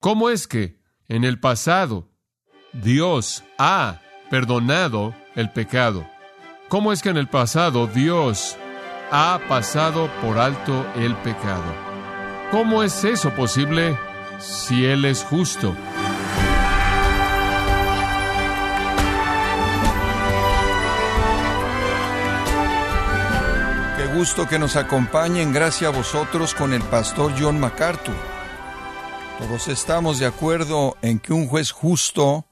¿Cómo es que en el pasado Dios ha perdonado el pecado? ¿Cómo es que en el pasado Dios ha pasado por alto el pecado? ¿Cómo es eso posible si Él es justo? Qué gusto que nos acompañen, gracias a vosotros, con el pastor John MacArthur. Todos estamos de acuerdo en que un juez justo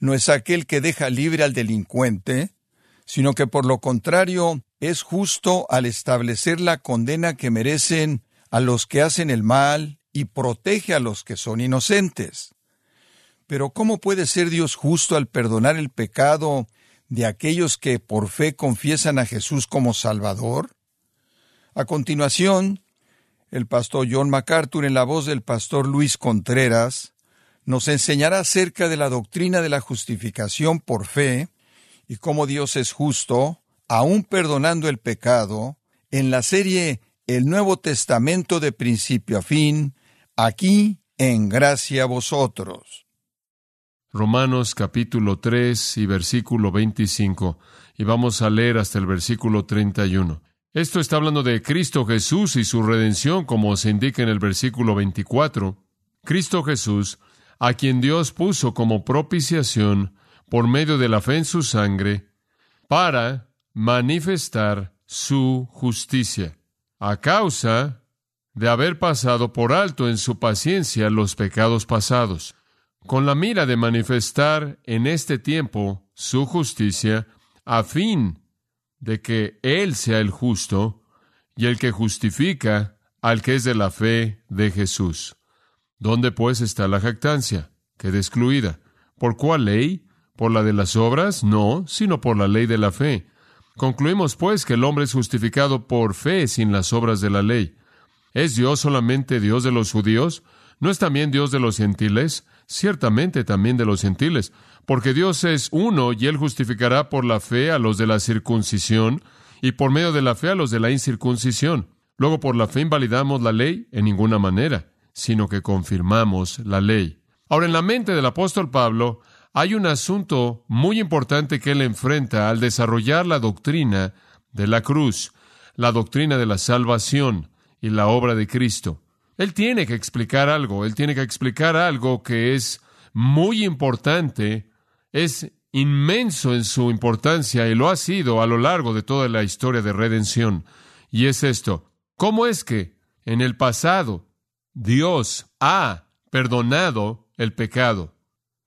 no es aquel que deja libre al delincuente, sino que por lo contrario es justo al establecer la condena que merecen a los que hacen el mal y protege a los que son inocentes. Pero ¿cómo puede ser Dios justo al perdonar el pecado de aquellos que por fe confiesan a Jesús como Salvador? A continuación, el pastor John MacArthur, en la voz del pastor Luis Contreras, nos enseñará acerca de la doctrina de la justificación por fe y cómo Dios es justo, aun perdonando el pecado, en la serie El Nuevo Testamento de principio a fin, aquí en gracia a vosotros. Romanos capítulo 3 y versículo 25, y vamos a leer hasta el versículo 31. Esto está hablando de Cristo Jesús y su redención, como se indica en el versículo 24. Cristo Jesús, a quien Dios puso como propiciación por medio de la fe en su sangre, para manifestar su justicia, a causa de haber pasado por alto en su paciencia los pecados pasados, con la mira de manifestar en este tiempo su justicia, a fin de que Él sea el justo y el que justifica al que es de la fe de Jesús. ¿Dónde pues está la jactancia? Queda excluida. ¿Por cuál ley? ¿Por la de las obras? No, sino por la ley de la fe. Concluimos pues que el hombre es justificado por fe sin las obras de la ley. ¿Es Dios solamente Dios de los judíos? ¿No es también Dios de los gentiles? Ciertamente también de los gentiles, porque Dios es uno y Él justificará por la fe a los de la circuncisión y por medio de la fe a los de la incircuncisión. Luego por la fe invalidamos la ley en ninguna manera, sino que confirmamos la ley. Ahora en la mente del apóstol Pablo hay un asunto muy importante que él enfrenta al desarrollar la doctrina de la cruz, la doctrina de la salvación y la obra de Cristo. Él tiene que explicar algo, él tiene que explicar algo que es muy importante, es inmenso en su importancia y lo ha sido a lo largo de toda la historia de redención. Y es esto, ¿cómo es que en el pasado Dios ha perdonado el pecado?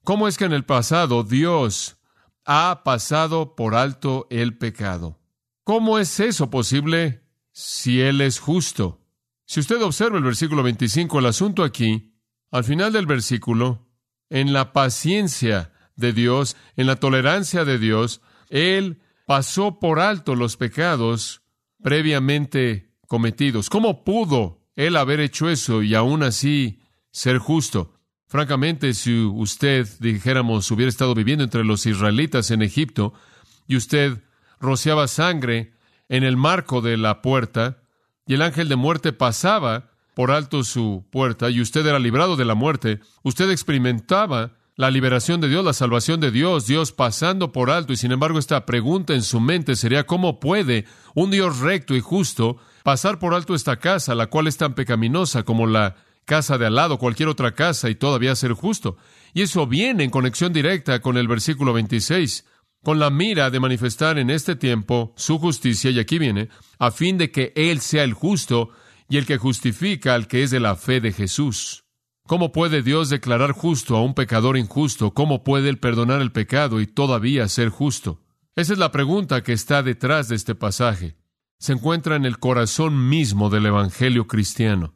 ¿Cómo es que en el pasado Dios ha pasado por alto el pecado? ¿Cómo es eso posible si Él es justo? Si usted observa el versículo 25, el asunto aquí, al final del versículo, en la paciencia de Dios, en la tolerancia de Dios, Él pasó por alto los pecados previamente cometidos. ¿Cómo pudo Él haber hecho eso y aún así ser justo? Francamente, si usted, dijéramos, hubiera estado viviendo entre los israelitas en Egipto y usted rociaba sangre en el marco de la puerta, y el ángel de muerte pasaba por alto su puerta y usted era librado de la muerte, usted experimentaba la liberación de Dios, la salvación de Dios, Dios pasando por alto, y sin embargo esta pregunta en su mente sería ¿cómo puede un Dios recto y justo pasar por alto esta casa, la cual es tan pecaminosa como la casa de al lado, cualquier otra casa, y todavía ser justo? Y eso viene en conexión directa con el versículo 26 con la mira de manifestar en este tiempo su justicia, y aquí viene, a fin de que Él sea el justo y el que justifica al que es de la fe de Jesús. ¿Cómo puede Dios declarar justo a un pecador injusto? ¿Cómo puede Él perdonar el pecado y todavía ser justo? Esa es la pregunta que está detrás de este pasaje. Se encuentra en el corazón mismo del Evangelio cristiano.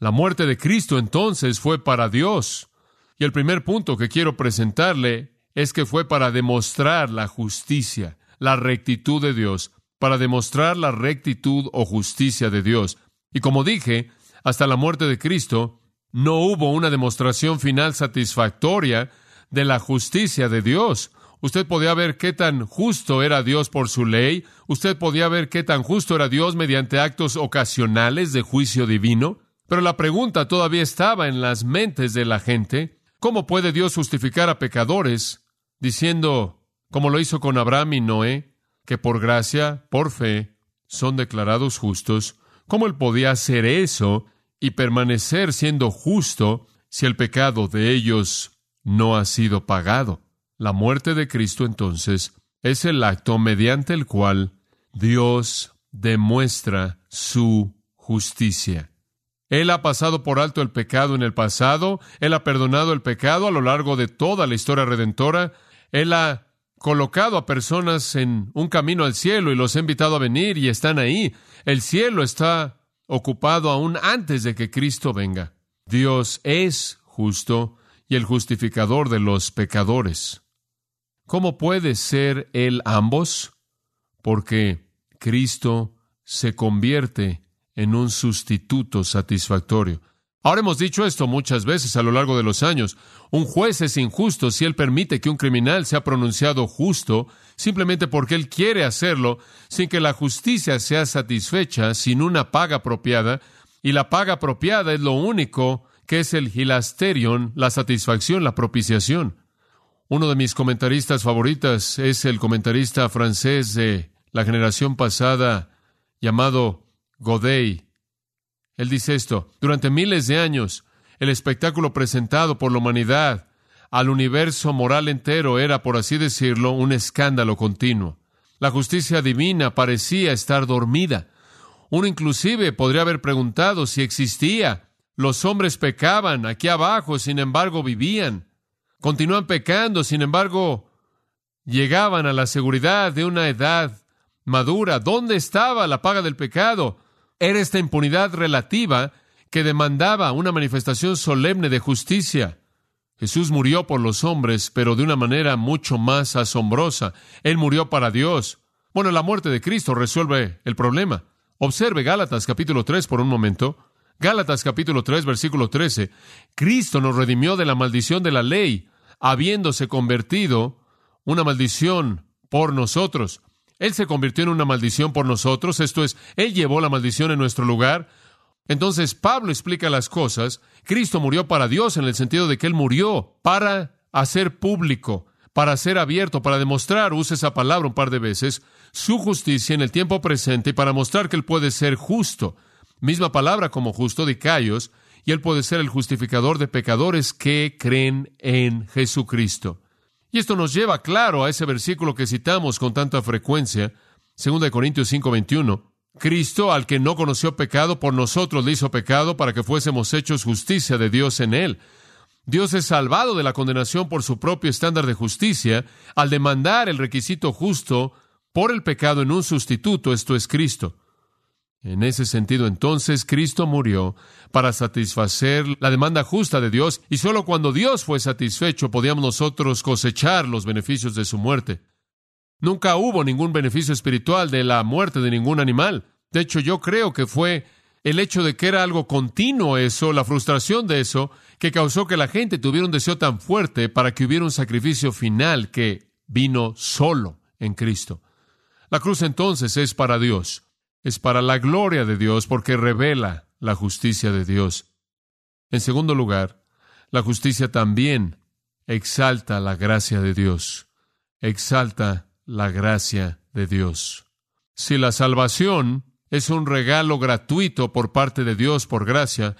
La muerte de Cristo entonces fue para Dios. Y el primer punto que quiero presentarle es que fue para demostrar la justicia, la rectitud de Dios, para demostrar la rectitud o justicia de Dios. Y como dije, hasta la muerte de Cristo, no hubo una demostración final satisfactoria de la justicia de Dios. Usted podía ver qué tan justo era Dios por su ley, usted podía ver qué tan justo era Dios mediante actos ocasionales de juicio divino, Pero la pregunta todavía estaba en las mentes de la gente. ¿Cómo puede Dios justificar a pecadores diciendo, como lo hizo con Abraham y Noé, que por gracia, por fe, son declarados justos? ¿Cómo él podía hacer eso y permanecer siendo justo si el pecado de ellos no ha sido pagado? La muerte de Cristo entonces es el acto mediante el cual Dios demuestra su justicia. Él ha pasado por alto el pecado en el pasado, Él ha perdonado el pecado a lo largo de toda la historia redentora, Él ha colocado a personas en un camino al cielo y los ha invitado a venir y están ahí. El cielo está ocupado aún antes de que Cristo venga. Dios es justo y el justificador de los pecadores. ¿Cómo puede ser Él ambos? Porque Cristo se convierte en un sustituto satisfactorio. Ahora hemos dicho esto muchas veces a lo largo de los años. Un juez es injusto si él permite que un criminal sea pronunciado justo simplemente porque él quiere hacerlo sin que la justicia sea satisfecha, sin una paga apropiada, y la paga apropiada es lo único que es el hilasterion, la satisfacción, la propiciación. Uno de mis comentaristas favoritas es el comentarista francés de la generación pasada llamado Godet. Él dice esto, durante miles de años, el espectáculo presentado por la humanidad al universo moral entero era, por así decirlo, un escándalo continuo. La justicia divina parecía estar dormida. Uno inclusive podría haber preguntado si existía. Los hombres pecaban aquí abajo, sin embargo vivían. Continúan pecando, sin embargo, llegaban a la seguridad de una edad madura. ¿Dónde estaba la paga del pecado? Era esta impunidad relativa que demandaba una manifestación solemne de justicia. Jesús murió por los hombres, pero de una manera mucho más asombrosa. Él murió para Dios. Bueno, la muerte de Cristo resuelve el problema. Observe Gálatas capítulo 3 por un momento. Gálatas capítulo 3 versículo 13. Cristo nos redimió de la maldición de la ley, habiéndose convertido una maldición por nosotros. Él se convirtió en una maldición por nosotros, esto es, Él llevó la maldición en nuestro lugar. Entonces Pablo explica las cosas. Cristo murió para Dios en el sentido de que Él murió para hacer público, para ser abierto, para demostrar, usa esa palabra un par de veces, su justicia en el tiempo presente y para mostrar que Él puede ser justo misma palabra como justo de Cayos, y Él puede ser el justificador de pecadores que creen en Jesucristo. Y esto nos lleva claro a ese versículo que citamos con tanta frecuencia, 2 Corintios 5:21. Cristo, al que no conoció pecado, por nosotros le hizo pecado para que fuésemos hechos justicia de Dios en él. Dios es salvado de la condenación por su propio estándar de justicia al demandar el requisito justo por el pecado en un sustituto, esto es Cristo. En ese sentido, entonces, Cristo murió para satisfacer la demanda justa de Dios, y solo cuando Dios fue satisfecho podíamos nosotros cosechar los beneficios de su muerte. Nunca hubo ningún beneficio espiritual de la muerte de ningún animal. De hecho, yo creo que fue el hecho de que era algo continuo eso, la frustración de eso, que causó que la gente tuviera un deseo tan fuerte para que hubiera un sacrificio final que vino solo en Cristo. La cruz entonces es para Dios es para la gloria de Dios porque revela la justicia de Dios. En segundo lugar, la justicia también exalta la gracia de Dios. Exalta la gracia de Dios. Si la salvación es un regalo gratuito por parte de Dios por gracia,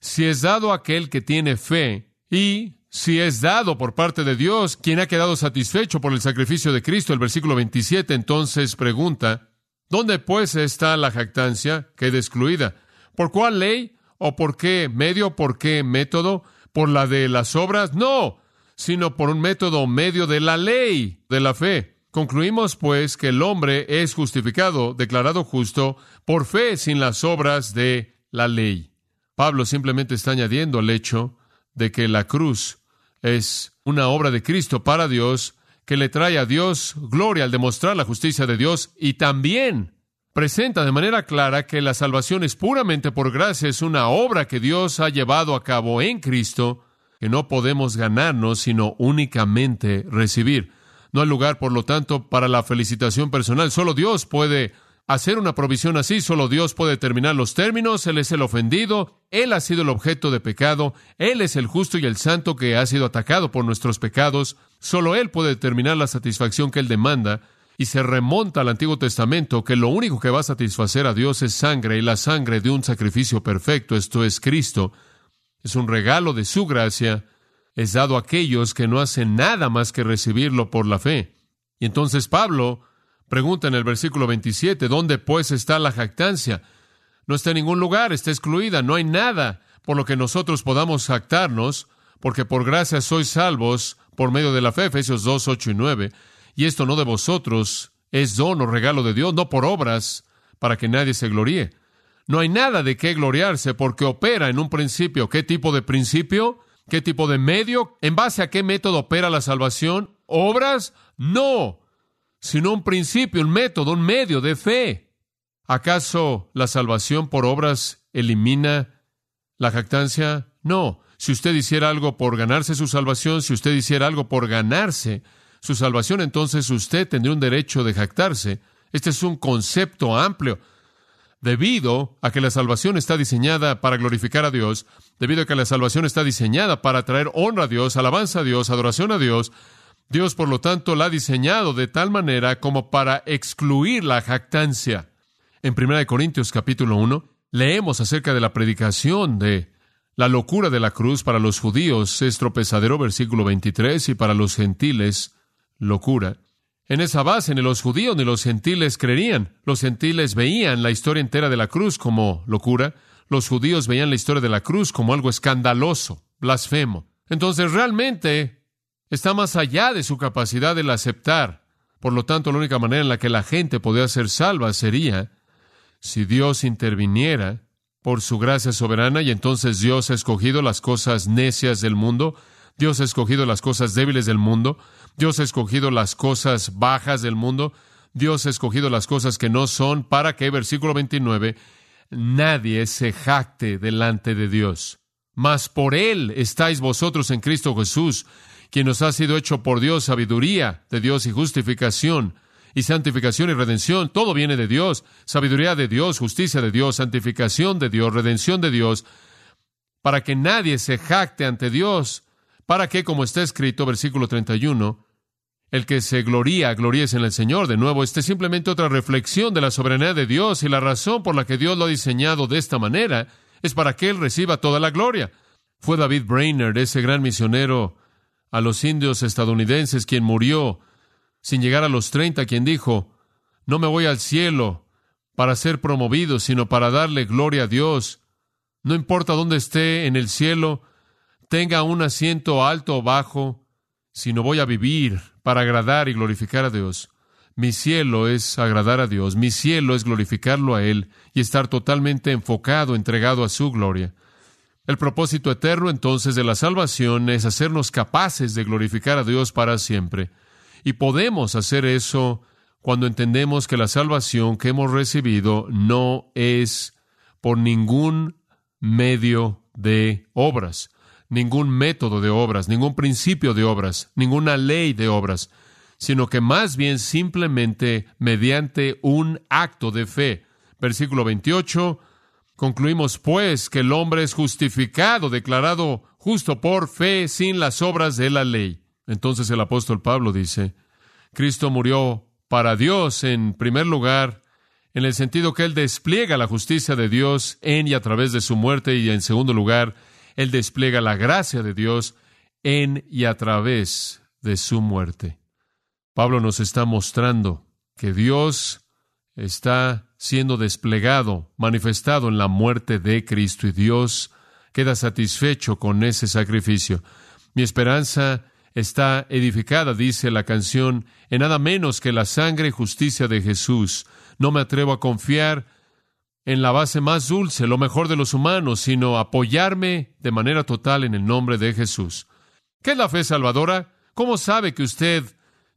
si es dado a aquel que tiene fe y si es dado por parte de Dios, quien ha quedado satisfecho por el sacrificio de Cristo, el versículo 27 entonces pregunta, ¿Dónde pues está la jactancia? Queda excluida. ¿Por cuál ley? ¿O por qué medio? ¿Por qué método? ¿Por la de las obras? No, sino por un método medio de la ley, de la fe. Concluimos, pues, que el hombre es justificado, declarado justo, por fe sin las obras de la ley. Pablo simplemente está añadiendo el hecho de que la cruz es una obra de Cristo para Dios que le trae a Dios gloria al demostrar la justicia de Dios y también presenta de manera clara que la salvación es puramente por gracia, es una obra que Dios ha llevado a cabo en Cristo, que no podemos ganarnos, sino únicamente recibir. No hay lugar, por lo tanto, para la felicitación personal. Solo Dios puede hacer una provisión así. Solo Dios puede determinar los términos. Él es el ofendido. Él ha sido el objeto de pecado. Él es el justo y el santo que ha sido atacado por nuestros pecados. Solo Él puede determinar la satisfacción que Él demanda. Y se remonta al Antiguo Testamento que lo único que va a satisfacer a Dios es sangre y la sangre de un sacrificio perfecto. Esto es Cristo. Es un regalo de su gracia. Es dado a aquellos que no hacen nada más que recibirlo por la fe. Y entonces Pablo Pregunta en el versículo 27, ¿dónde pues está la jactancia? No está en ningún lugar, está excluida, no hay nada por lo que nosotros podamos jactarnos, porque por gracia sois salvos por medio de la fe, Efesios 2, 8 y 9, y esto no de vosotros, es don o regalo de Dios, no por obras, para que nadie se gloríe. No hay nada de qué gloriarse porque opera en un principio. ¿Qué tipo de principio? ¿Qué tipo de medio? ¿En base a qué método opera la salvación? ¿Obras? No sino un principio, un método, un medio de fe. ¿Acaso la salvación por obras elimina la jactancia? No. Si usted hiciera algo por ganarse su salvación, si usted hiciera algo por ganarse su salvación, entonces usted tendría un derecho de jactarse. Este es un concepto amplio. Debido a que la salvación está diseñada para glorificar a Dios, debido a que la salvación está diseñada para traer honra a Dios, alabanza a Dios, adoración a Dios, Dios, por lo tanto, la ha diseñado de tal manera como para excluir la jactancia. En 1 Corintios capítulo 1 leemos acerca de la predicación de la locura de la cruz para los judíos es tropezadero, versículo 23, y para los gentiles, locura. En esa base, ni los judíos ni los gentiles creerían. Los gentiles veían la historia entera de la cruz como locura. Los judíos veían la historia de la cruz como algo escandaloso, blasfemo. Entonces, realmente, está más allá de su capacidad de aceptar. Por lo tanto, la única manera en la que la gente podía ser salva sería si Dios interviniera por su gracia soberana y entonces Dios ha escogido las cosas necias del mundo, Dios ha escogido las cosas débiles del mundo, Dios ha escogido las cosas bajas del mundo, Dios ha escogido las cosas que no son para que, versículo 29, nadie se jacte delante de Dios. Mas por Él estáis vosotros en Cristo Jesús, quien nos ha sido hecho por Dios sabiduría de Dios y justificación y santificación y redención. Todo viene de Dios, sabiduría de Dios, justicia de Dios, santificación de Dios, redención de Dios, para que nadie se jacte ante Dios, para que, como está escrito, versículo 31, el que se gloría, gloríes en el Señor. De nuevo, esta es simplemente otra reflexión de la soberanía de Dios y la razón por la que Dios lo ha diseñado de esta manera es para que Él reciba toda la gloria. Fue David Brainerd, ese gran misionero a los indios estadounidenses, quien murió sin llegar a los treinta, quien dijo, no me voy al cielo para ser promovido, sino para darle gloria a Dios. No importa dónde esté en el cielo, tenga un asiento alto o bajo, sino voy a vivir para agradar y glorificar a Dios. Mi cielo es agradar a Dios, mi cielo es glorificarlo a Él y estar totalmente enfocado, entregado a su gloria. El propósito eterno entonces de la salvación es hacernos capaces de glorificar a Dios para siempre. Y podemos hacer eso cuando entendemos que la salvación que hemos recibido no es por ningún medio de obras, ningún método de obras, ningún principio de obras, ninguna ley de obras, sino que más bien simplemente mediante un acto de fe. Versículo 28 Concluimos, pues, que el hombre es justificado, declarado justo por fe, sin las obras de la ley. Entonces el apóstol Pablo dice, Cristo murió para Dios en primer lugar, en el sentido que Él despliega la justicia de Dios en y a través de su muerte, y en segundo lugar, Él despliega la gracia de Dios en y a través de su muerte. Pablo nos está mostrando que Dios está siendo desplegado, manifestado en la muerte de Cristo y Dios queda satisfecho con ese sacrificio. Mi esperanza está edificada, dice la canción, en nada menos que la sangre y justicia de Jesús. No me atrevo a confiar en la base más dulce, lo mejor de los humanos, sino apoyarme de manera total en el nombre de Jesús. ¿Qué es la fe salvadora? ¿Cómo sabe que usted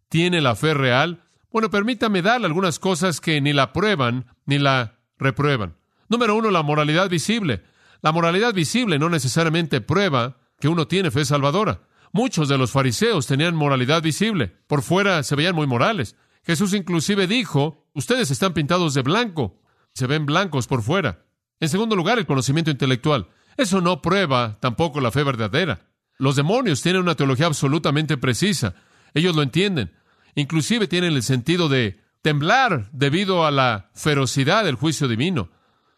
tiene la fe real? Bueno, permítame darle algunas cosas que ni la prueban ni la reprueban. Número uno, la moralidad visible. La moralidad visible no necesariamente prueba que uno tiene fe salvadora. Muchos de los fariseos tenían moralidad visible. Por fuera se veían muy morales. Jesús inclusive dijo ustedes están pintados de blanco, se ven blancos por fuera. En segundo lugar, el conocimiento intelectual. Eso no prueba tampoco la fe verdadera. Los demonios tienen una teología absolutamente precisa. Ellos lo entienden. Inclusive tienen el sentido de temblar debido a la ferocidad del juicio divino.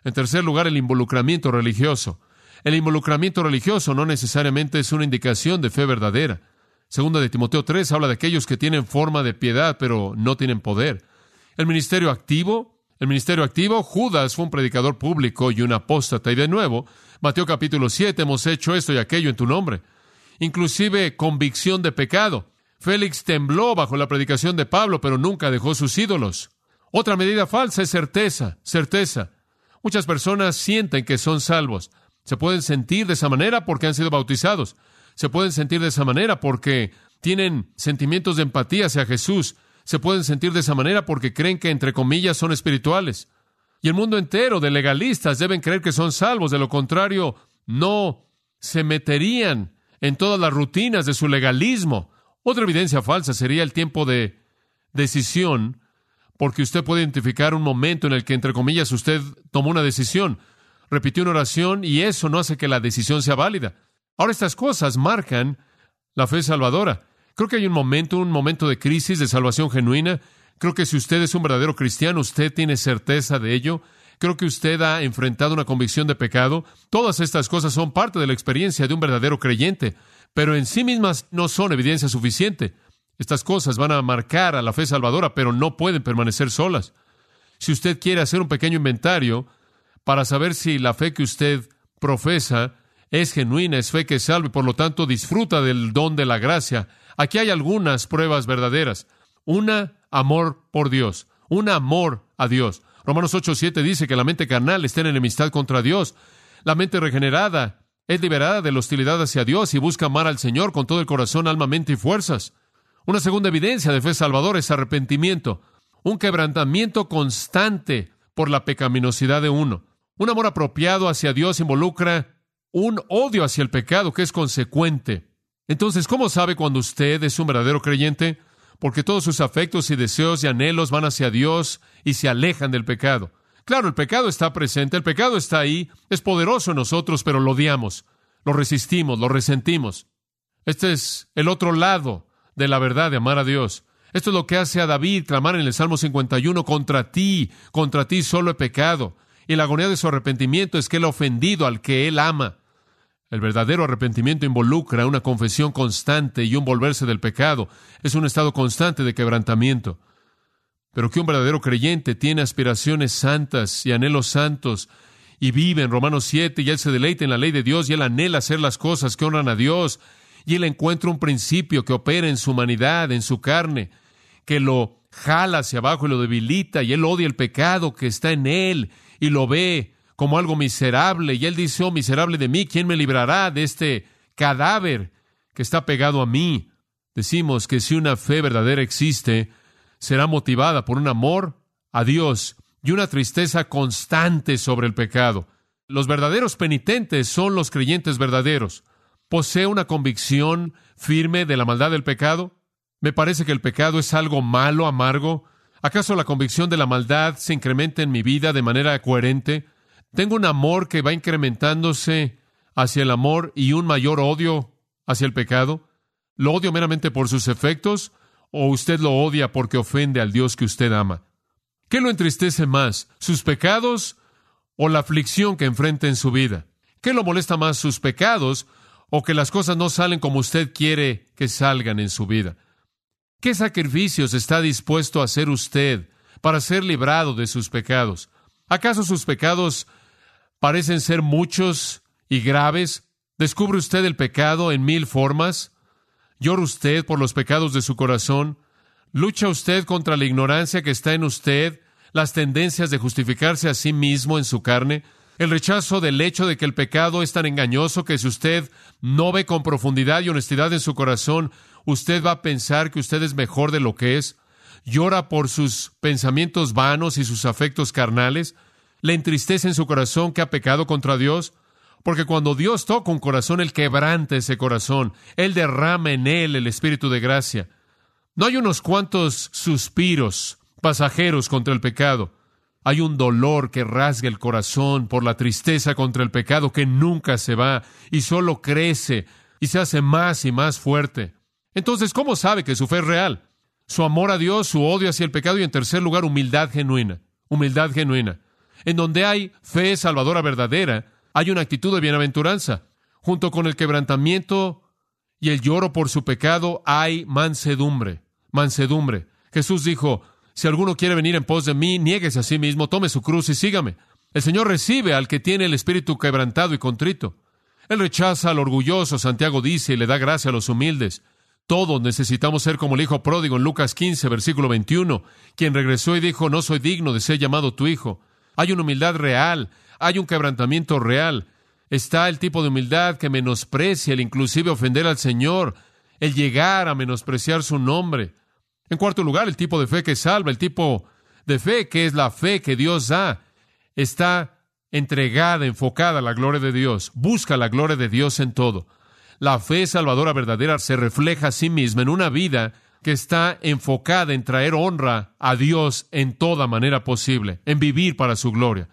En tercer lugar, el involucramiento religioso. El involucramiento religioso no necesariamente es una indicación de fe verdadera. Segunda de Timoteo 3 habla de aquellos que tienen forma de piedad, pero no tienen poder. El ministerio activo, el ministerio activo, Judas fue un predicador público y un apóstata. Y de nuevo, Mateo capítulo 7, hemos hecho esto y aquello en tu nombre. Inclusive convicción de pecado. Félix tembló bajo la predicación de Pablo, pero nunca dejó sus ídolos. Otra medida falsa es certeza, certeza. Muchas personas sienten que son salvos. Se pueden sentir de esa manera porque han sido bautizados. Se pueden sentir de esa manera porque tienen sentimientos de empatía hacia Jesús. Se pueden sentir de esa manera porque creen que, entre comillas, son espirituales. Y el mundo entero de legalistas deben creer que son salvos. De lo contrario, no se meterían en todas las rutinas de su legalismo. Otra evidencia falsa sería el tiempo de decisión, porque usted puede identificar un momento en el que, entre comillas, usted tomó una decisión, repitió una oración y eso no hace que la decisión sea válida. Ahora estas cosas marcan la fe salvadora. Creo que hay un momento, un momento de crisis, de salvación genuina. Creo que si usted es un verdadero cristiano, usted tiene certeza de ello. Creo que usted ha enfrentado una convicción de pecado. Todas estas cosas son parte de la experiencia de un verdadero creyente pero en sí mismas no son evidencia suficiente. Estas cosas van a marcar a la fe salvadora, pero no pueden permanecer solas. Si usted quiere hacer un pequeño inventario para saber si la fe que usted profesa es genuina, es fe que salve, por lo tanto disfruta del don de la gracia, aquí hay algunas pruebas verdaderas. Una, amor por Dios. Un amor a Dios. Romanos 8:7 dice que la mente carnal está en enemistad contra Dios. La mente regenerada es liberada de la hostilidad hacia Dios y busca amar al Señor con todo el corazón, alma, mente y fuerzas. Una segunda evidencia de fe salvadora es arrepentimiento, un quebrantamiento constante por la pecaminosidad de uno. Un amor apropiado hacia Dios involucra un odio hacia el pecado que es consecuente. Entonces, ¿cómo sabe cuando usted es un verdadero creyente? Porque todos sus afectos y deseos y anhelos van hacia Dios y se alejan del pecado. Claro, el pecado está presente, el pecado está ahí, es poderoso en nosotros, pero lo odiamos, lo resistimos, lo resentimos. Este es el otro lado de la verdad de amar a Dios. Esto es lo que hace a David clamar en el Salmo 51, contra ti, contra ti solo he pecado. Y la agonía de su arrepentimiento es que él ha ofendido al que él ama. El verdadero arrepentimiento involucra una confesión constante y un volverse del pecado. Es un estado constante de quebrantamiento pero que un verdadero creyente tiene aspiraciones santas y anhelos santos y vive en Romanos 7 y él se deleita en la ley de Dios y él anhela hacer las cosas que honran a Dios y él encuentra un principio que opera en su humanidad, en su carne, que lo jala hacia abajo y lo debilita y él odia el pecado que está en él y lo ve como algo miserable y él dice, oh miserable de mí, ¿quién me librará de este cadáver que está pegado a mí? Decimos que si una fe verdadera existe, será motivada por un amor a Dios y una tristeza constante sobre el pecado. Los verdaderos penitentes son los creyentes verdaderos. ¿Posee una convicción firme de la maldad del pecado? ¿Me parece que el pecado es algo malo, amargo? ¿Acaso la convicción de la maldad se incrementa en mi vida de manera coherente? ¿Tengo un amor que va incrementándose hacia el amor y un mayor odio hacia el pecado? ¿Lo odio meramente por sus efectos o usted lo odia porque ofende al Dios que usted ama? ¿Qué lo entristece más, sus pecados o la aflicción que enfrenta en su vida? ¿Qué lo molesta más, sus pecados o que las cosas no salen como usted quiere que salgan en su vida? ¿Qué sacrificios está dispuesto a hacer usted para ser librado de sus pecados? ¿Acaso sus pecados parecen ser muchos y graves? ¿Descubre usted el pecado en mil formas? ¿Llora usted por los pecados de su corazón? ¿Lucha usted contra la ignorancia que está en usted, las tendencias de justificarse a sí mismo en su carne? El rechazo del hecho de que el pecado es tan engañoso que si usted no ve con profundidad y honestidad en su corazón, usted va a pensar que usted es mejor de lo que es. Llora por sus pensamientos vanos y sus afectos carnales. Le entristece en su corazón que ha pecado contra Dios. Porque cuando Dios toca un corazón, Él quebranta ese corazón, Él derrama en él el espíritu de gracia. No hay unos cuantos suspiros pasajeros contra el pecado. Hay un dolor que rasga el corazón por la tristeza contra el pecado que nunca se va y solo crece y se hace más y más fuerte. Entonces, ¿cómo sabe que su fe es real? Su amor a Dios, su odio hacia el pecado y en tercer lugar, humildad genuina. Humildad genuina. En donde hay fe salvadora verdadera, hay una actitud de bienaventuranza. Junto con el quebrantamiento y el lloro por su pecado, hay mansedumbre. Mansedumbre. Jesús dijo, si alguno quiere venir en pos de mí, niéguese a sí mismo, tome su cruz y sígame. El Señor recibe al que tiene el espíritu quebrantado y contrito. Él rechaza al orgulloso, Santiago dice, y le da gracia a los humildes. Todos necesitamos ser como el hijo pródigo en Lucas 15, versículo 21, quien regresó y dijo, no soy digno de ser llamado tu hijo. Hay una humildad real, hay un quebrantamiento real. Está el tipo de humildad que menosprecia el inclusive ofender al Señor, el llegar a menospreciar su nombre. En cuarto lugar, el tipo de fe que salva, el tipo de fe que es la fe que Dios da, está entregada, enfocada a la gloria de Dios, busca la gloria de Dios en todo. La fe salvadora verdadera se refleja a sí misma en una vida que está enfocada en traer honra a Dios en toda manera posible, en vivir para su gloria.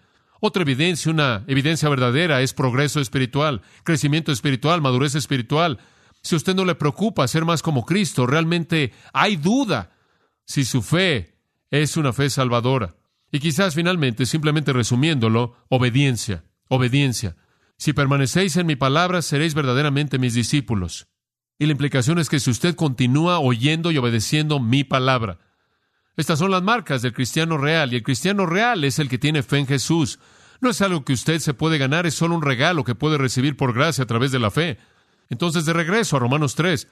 Otra evidencia, una evidencia verdadera, es progreso espiritual, crecimiento espiritual, madurez espiritual, si a usted no le preocupa ser más como Cristo, realmente hay duda si su fe es una fe salvadora. Y quizás finalmente, simplemente resumiéndolo, obediencia, obediencia. Si permanecéis en mi palabra, seréis verdaderamente mis discípulos. Y la implicación es que si usted continúa oyendo y obedeciendo mi palabra, estas son las marcas del cristiano real, y el cristiano real es el que tiene fe en Jesús. No es algo que usted se puede ganar, es solo un regalo que puede recibir por gracia a través de la fe. Entonces, de regreso a Romanos 3,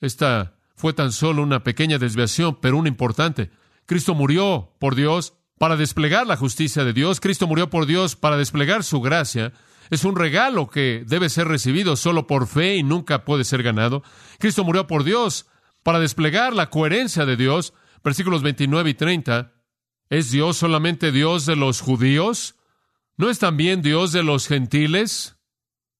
esta fue tan solo una pequeña desviación, pero una importante. Cristo murió por Dios para desplegar la justicia de Dios. Cristo murió por Dios para desplegar su gracia. Es un regalo que debe ser recibido solo por fe y nunca puede ser ganado. Cristo murió por Dios para desplegar la coherencia de Dios. Versículos 29 y 30. ¿Es Dios solamente Dios de los judíos? ¿No es también Dios de los gentiles?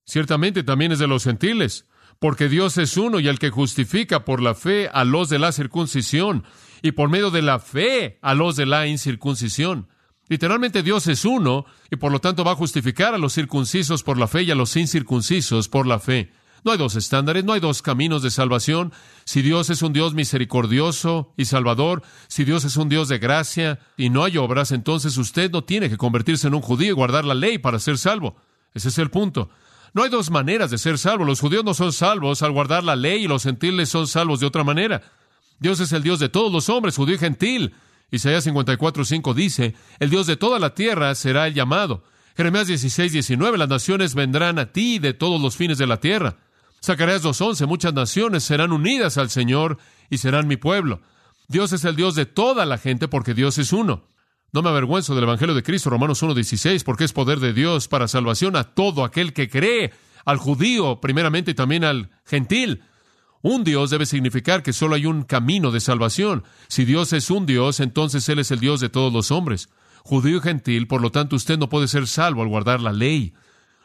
Ciertamente también es de los gentiles, porque Dios es uno y el que justifica por la fe a los de la circuncisión y por medio de la fe a los de la incircuncisión. Literalmente Dios es uno y por lo tanto va a justificar a los circuncisos por la fe y a los incircuncisos por la fe. No hay dos estándares, no hay dos caminos de salvación. Si Dios es un Dios misericordioso y salvador, si Dios es un Dios de gracia y no hay obras, entonces usted no tiene que convertirse en un judío y guardar la ley para ser salvo. Ese es el punto. No hay dos maneras de ser salvos. Los judíos no son salvos al guardar la ley y los gentiles son salvos de otra manera. Dios es el Dios de todos los hombres, judío y gentil. Isaías 54:5 dice, el Dios de toda la tierra será el llamado. Jeremías 16:19, las naciones vendrán a ti de todos los fines de la tierra. Zacarías 2:11, muchas naciones serán unidas al Señor y serán mi pueblo. Dios es el Dios de toda la gente porque Dios es uno. No me avergüenzo del Evangelio de Cristo, Romanos 1.16, porque es poder de Dios para salvación a todo aquel que cree, al judío primeramente y también al gentil. Un Dios debe significar que solo hay un camino de salvación. Si Dios es un Dios, entonces Él es el Dios de todos los hombres. Judío y gentil, por lo tanto usted no puede ser salvo al guardar la ley.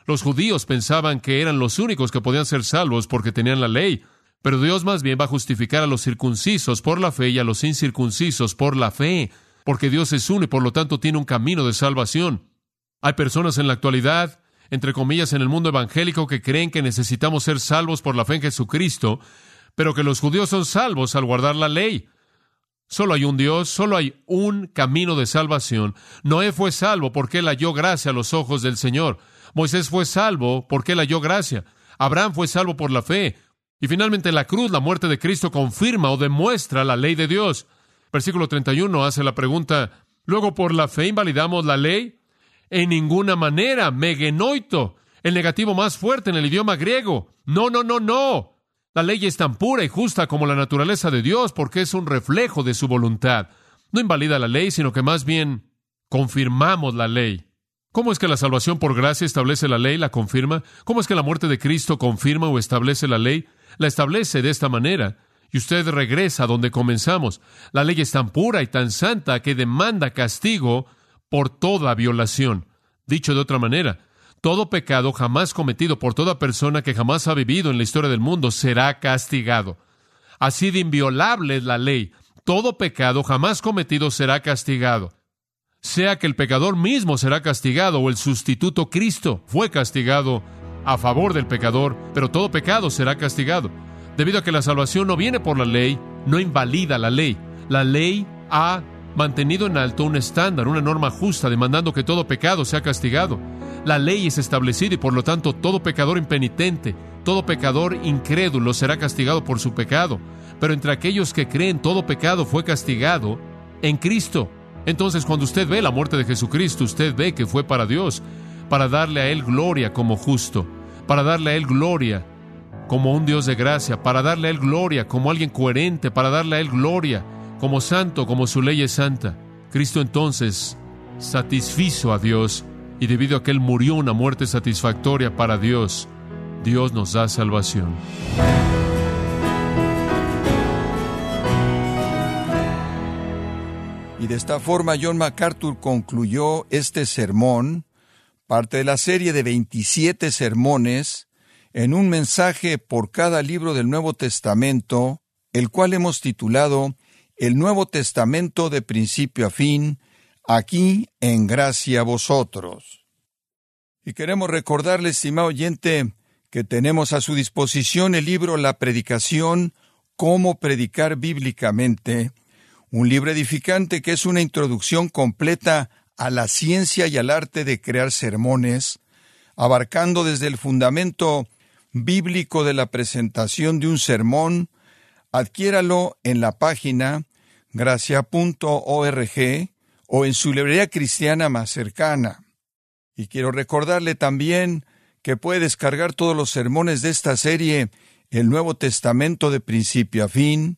Los judíos pensaban que eran los únicos que podían ser salvos porque tenían la ley, pero Dios más bien va a justificar a los circuncisos por la fe y a los incircuncisos por la fe porque Dios es uno y por lo tanto tiene un camino de salvación. Hay personas en la actualidad, entre comillas, en el mundo evangélico que creen que necesitamos ser salvos por la fe en Jesucristo, pero que los judíos son salvos al guardar la ley. Solo hay un Dios, solo hay un camino de salvación. Noé fue salvo porque él halló gracia a los ojos del Señor. Moisés fue salvo porque él halló gracia. Abraham fue salvo por la fe. Y finalmente la cruz, la muerte de Cristo, confirma o demuestra la ley de Dios. Versículo 31 hace la pregunta, luego por la fe invalidamos la ley. En ninguna manera, megenoito, el negativo más fuerte en el idioma griego. No, no, no, no. La ley es tan pura y justa como la naturaleza de Dios porque es un reflejo de su voluntad. No invalida la ley, sino que más bien confirmamos la ley. ¿Cómo es que la salvación por gracia establece la ley, la confirma? ¿Cómo es que la muerte de Cristo confirma o establece la ley? La establece de esta manera y usted regresa a donde comenzamos. La ley es tan pura y tan santa que demanda castigo por toda violación. Dicho de otra manera, todo pecado jamás cometido por toda persona que jamás ha vivido en la historia del mundo será castigado. Así de inviolable es la ley. todo pecado jamás cometido será castigado. Sea que el pecador mismo será castigado o el sustituto Cristo fue castigado a favor del pecador, pero todo pecado será castigado. Debido a que la salvación no viene por la ley, no invalida la ley. La ley ha mantenido en alto un estándar, una norma justa, demandando que todo pecado sea castigado. La ley es establecida y por lo tanto todo pecador impenitente, todo pecador incrédulo será castigado por su pecado. Pero entre aquellos que creen todo pecado fue castigado en Cristo. Entonces cuando usted ve la muerte de Jesucristo, usted ve que fue para Dios, para darle a Él gloria como justo, para darle a Él gloria como un Dios de gracia, para darle a Él gloria como alguien coherente, para darle a Él gloria como santo, como su ley es santa. Cristo entonces satisfizo a Dios y debido a que Él murió una muerte satisfactoria para Dios, Dios nos da salvación. Y de esta forma John MacArthur concluyó este sermón, parte de la serie de 27 sermones, en un mensaje por cada libro del Nuevo Testamento, el cual hemos titulado El Nuevo Testamento de principio a fin, aquí en gracia a vosotros. Y queremos recordarle, estimado oyente, que tenemos a su disposición el libro La Predicación, Cómo Predicar Bíblicamente, un libro edificante que es una introducción completa a la ciencia y al arte de crear sermones, abarcando desde el fundamento bíblico de la presentación de un sermón, adquiéralo en la página gracia.org o en su librería cristiana más cercana. Y quiero recordarle también que puede descargar todos los sermones de esta serie, el Nuevo Testamento de principio a fin,